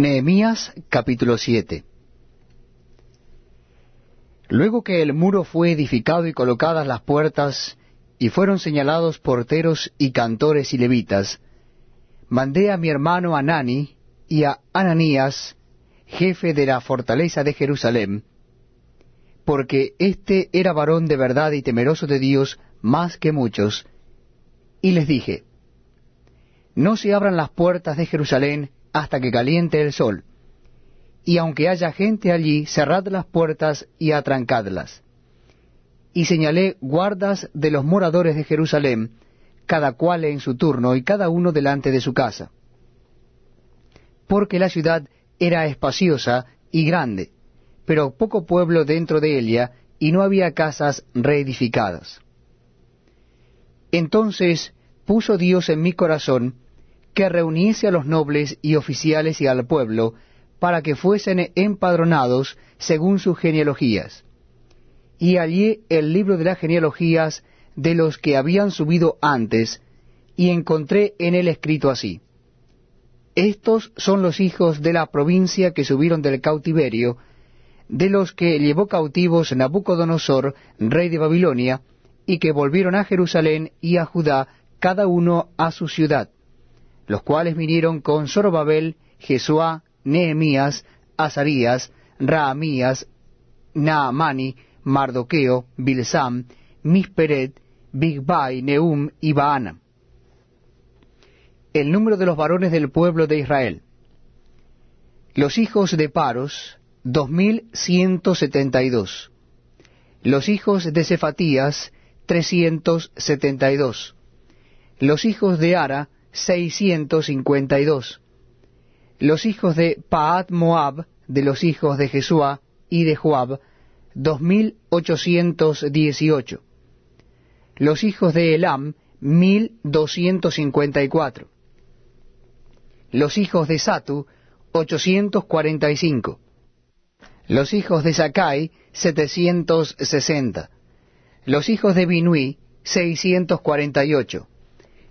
Nehemías capítulo 7 Luego que el muro fue edificado y colocadas las puertas, y fueron señalados porteros y cantores y levitas, mandé a mi hermano Anani y a Ananías, jefe de la fortaleza de Jerusalén, porque éste era varón de verdad y temeroso de Dios más que muchos, y les dije, No se abran las puertas de Jerusalén hasta que caliente el sol, y aunque haya gente allí, cerrad las puertas y atrancadlas. Y señalé guardas de los moradores de Jerusalén, cada cual en su turno y cada uno delante de su casa. Porque la ciudad era espaciosa y grande, pero poco pueblo dentro de ella, y no había casas reedificadas. Entonces puso Dios en mi corazón que reuniese a los nobles y oficiales y al pueblo, para que fuesen empadronados según sus genealogías. Y hallé el libro de las genealogías de los que habían subido antes, y encontré en él escrito así. Estos son los hijos de la provincia que subieron del cautiverio, de los que llevó cautivos Nabucodonosor, rey de Babilonia, y que volvieron a Jerusalén y a Judá, cada uno a su ciudad, los cuales vinieron con Zorobabel, Jesuá, Nehemías, Azarías, Raamías, Naamani, Mardoqueo, Bilsam, Misperet, Bigbai, Neum y Baana. El número de los varones del pueblo de Israel. Los hijos de Paros, dos mil ciento setenta y dos. Los hijos de Cefatías, trescientos setenta y dos. Los hijos de Ara, seiscientos cincuenta y dos los hijos de Paat Moab, de los hijos de Jesúa y de Joab, dos mil ochocientos dieciocho. Los hijos de Elam, mil doscientos cincuenta y cuatro. Los hijos de Satu, ochocientos cuarenta y cinco. Los hijos de Sakai, setecientos sesenta. Los hijos de Binui, seiscientos cuarenta y ocho.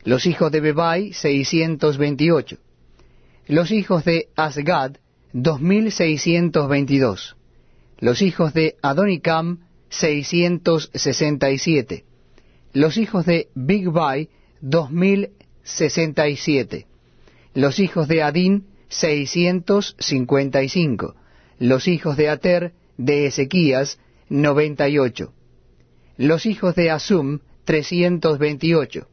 Los hijos de Bebai, seiscientos veintiocho los hijos de Asgad, dos mil seiscientos veintidós. Los hijos de Adonicam, seiscientos sesenta y siete. Los hijos de Bigbai, dos mil sesenta y siete. Los hijos de y cinco. Los hijos de Ater, de Ezequías, noventa y ocho. Los hijos de Asum, trescientos veintiocho.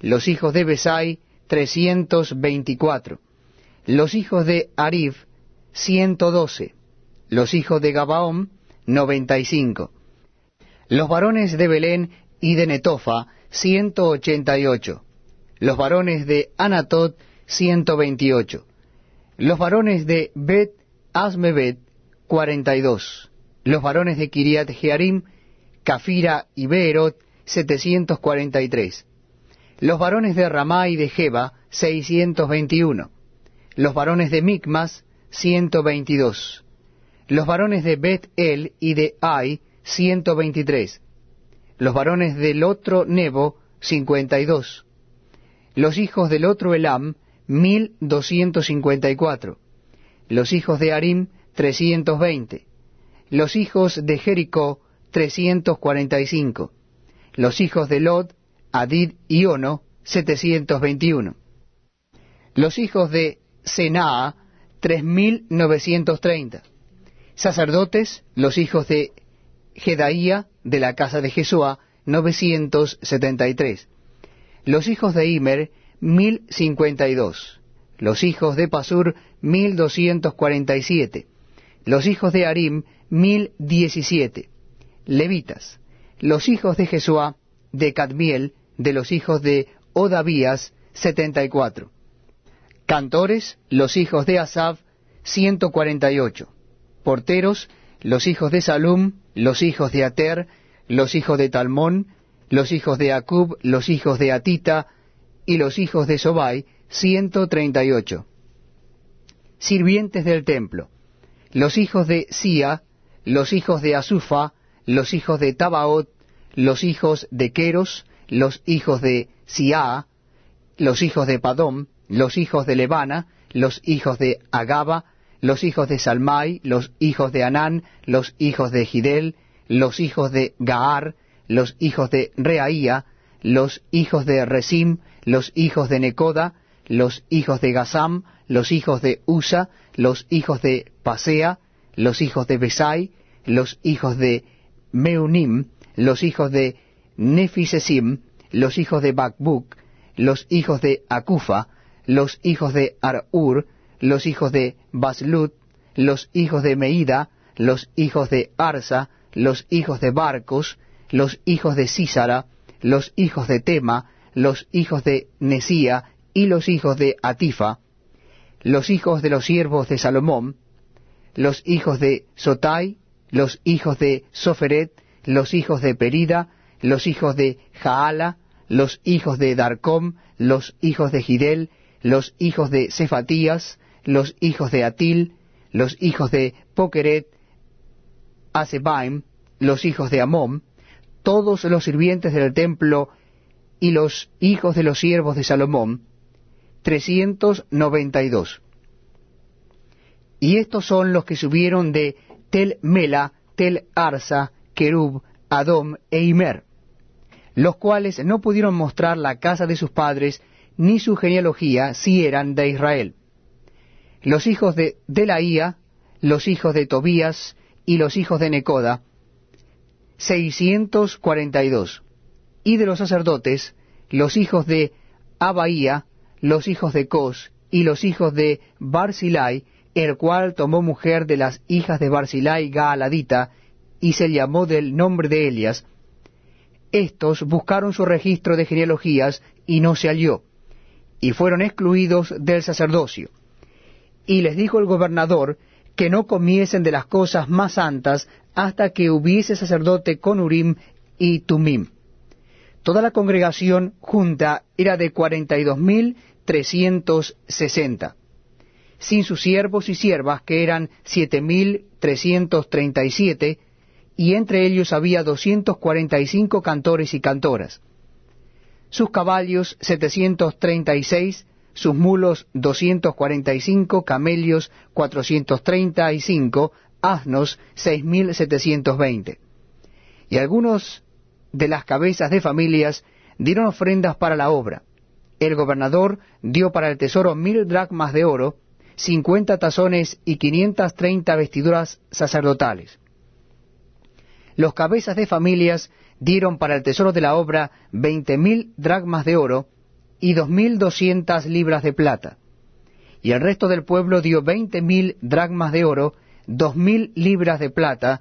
Los hijos de Besai, trescientos veinticuatro los hijos de Arif, ciento doce. Los hijos de Gabaón, noventa y cinco. Los varones de Belén y de Netofa, ciento ochenta y ocho. Los varones de Anatot, ciento veintiocho. Los varones de Bet Asmebet, cuarenta y dos. Los varones de Kiriat Jearim, Cafira y Beerot, setecientos cuarenta y tres. Los varones de Ramá y de Jeba, seiscientos veintiuno. Los varones de Micmas, ciento veintidós, los varones de Bet-El y de Ai, ciento veintitrés, los varones del otro Nebo, cincuenta y dos, los hijos del otro Elam, mil doscientos cincuenta y cuatro, los hijos de Arim, trescientos veinte, los hijos de Jericó, trescientos cuarenta y cinco, los hijos de Lod, Adid y Ono, setecientos veintiuno, los hijos de Senaa, tres mil novecientos treinta. Sacerdotes, los hijos de Jedaía, de la casa de Jesúa, novecientos setenta y tres. Los hijos de Imer, mil cincuenta y dos. Los hijos de Pasur, mil doscientos cuarenta y siete. Los hijos de Arim, mil diecisiete. Levitas. Los hijos de Jesúa, de Cadmiel, de los hijos de Odavías, setenta y cuatro Cantores, los hijos de Asaf, ciento cuarenta y ocho. Porteros, los hijos de Salum, los hijos de Ater, los hijos de Talmón, los hijos de Acub, los hijos de Atita y los hijos de Sobai, ciento treinta y ocho. Sirvientes del templo, los hijos de Sia, los hijos de Asufa, los hijos de Tabaot, los hijos de Queros, los hijos de Sia, los hijos de Padom, los hijos de Levana, los hijos de Agaba, los hijos de Salmai, los hijos de Anán, los hijos de Gidel, los hijos de Gaar, los hijos de Reaía, los hijos de Resim, los hijos de Necoda, los hijos de Gazam, los hijos de Usa, los hijos de Pasea, los hijos de Besai, los hijos de Meunim, los hijos de Nefisesim, los hijos de Bakbuk, los hijos de Akufa, los hijos de Arur, los hijos de Baslut, los hijos de Meida, los hijos de Arsa, los hijos de Barcos, los hijos de Sísara, los hijos de Tema, los hijos de Nesía y los hijos de Atifa, los hijos de los siervos de Salomón, los hijos de Sotai, los hijos de Soferet, los hijos de Perida, los hijos de Jaala, los hijos de Darcom, los hijos de Gidel, los hijos de Cefatías, los hijos de Atil, los hijos de Pokeret, Asebaim, los hijos de Amón, todos los sirvientes del templo y los hijos de los siervos de Salomón, trescientos noventa y dos. Y estos son los que subieron de Tel Mela, Tel Arsa, Kerub, Adom e Imer, los cuales no pudieron mostrar la casa de sus padres ni su genealogía si eran de Israel. Los hijos de Delaía, los hijos de Tobías y los hijos de Necoda, seiscientos cuarenta y dos. Y de los sacerdotes, los hijos de Abaía, los hijos de Cos y los hijos de Barzilai, el cual tomó mujer de las hijas de Barzilai Gaaladita, y se llamó del nombre de Elias. Estos buscaron su registro de genealogías y no se halló, y fueron excluidos del sacerdocio. Y les dijo el gobernador que no comiesen de las cosas más santas hasta que hubiese sacerdote con Urim y Tumim. Toda la congregación junta era de cuarenta y dos mil trescientos sesenta sin sus siervos y siervas, que eran siete mil trescientos treinta y siete, y entre ellos había doscientos cuarenta y cinco cantores y cantoras. Sus caballos setecientos treinta y seis, sus mulos doscientos cuarenta y cinco, camellos cuatrocientos treinta y cinco, asnos seis mil setecientos veinte. Y algunos de las cabezas de familias dieron ofrendas para la obra. El gobernador dio para el tesoro mil dracmas de oro, cincuenta tazones y quinientas treinta vestiduras sacerdotales. Los cabezas de familias dieron para el tesoro de la obra veinte mil dracmas de oro y dos mil doscientas libras de plata. Y el resto del pueblo dio veinte mil dracmas de oro, dos mil libras de plata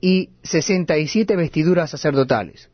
y sesenta y siete vestiduras sacerdotales.